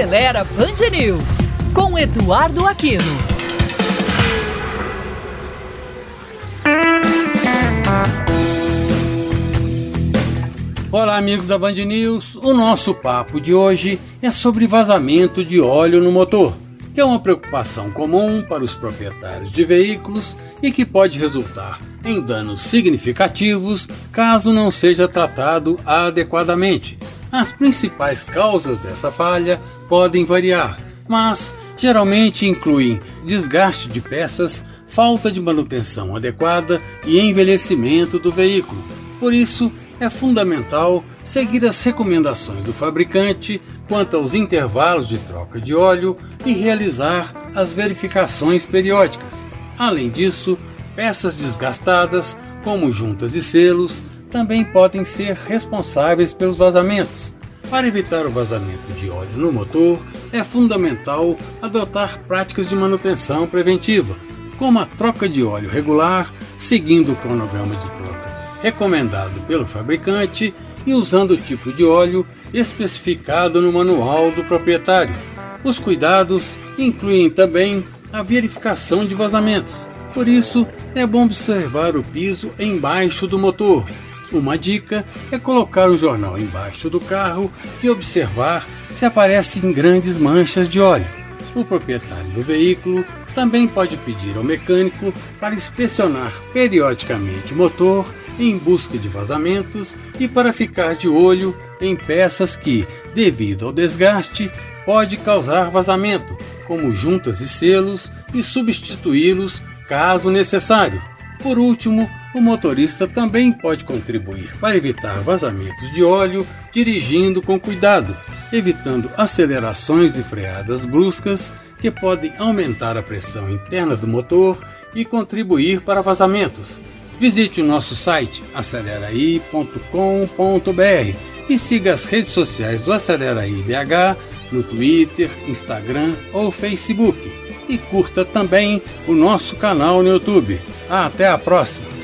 Acelera Band News, com Eduardo Aquino. Olá, amigos da Band News. O nosso papo de hoje é sobre vazamento de óleo no motor, que é uma preocupação comum para os proprietários de veículos e que pode resultar em danos significativos caso não seja tratado adequadamente. As principais causas dessa falha podem variar, mas geralmente incluem desgaste de peças, falta de manutenção adequada e envelhecimento do veículo. Por isso, é fundamental seguir as recomendações do fabricante quanto aos intervalos de troca de óleo e realizar as verificações periódicas. Além disso, peças desgastadas, como juntas e selos, também podem ser responsáveis pelos vazamentos. Para evitar o vazamento de óleo no motor, é fundamental adotar práticas de manutenção preventiva, como a troca de óleo regular, seguindo o cronograma de troca recomendado pelo fabricante e usando o tipo de óleo especificado no manual do proprietário. Os cuidados incluem também a verificação de vazamentos, por isso é bom observar o piso embaixo do motor, uma dica é colocar um jornal embaixo do carro e observar se aparecem grandes manchas de óleo. O proprietário do veículo também pode pedir ao mecânico para inspecionar periodicamente o motor em busca de vazamentos e para ficar de olho em peças que, devido ao desgaste, pode causar vazamento, como juntas e selos, e substituí-los caso necessário. Por último, o motorista também pode contribuir para evitar vazamentos de óleo dirigindo com cuidado, evitando acelerações e freadas bruscas que podem aumentar a pressão interna do motor e contribuir para vazamentos. Visite o nosso site aceleraí.com.br e siga as redes sociais do Aceleraí BH no Twitter, Instagram ou Facebook. E curta também o nosso canal no YouTube. Até a próxima!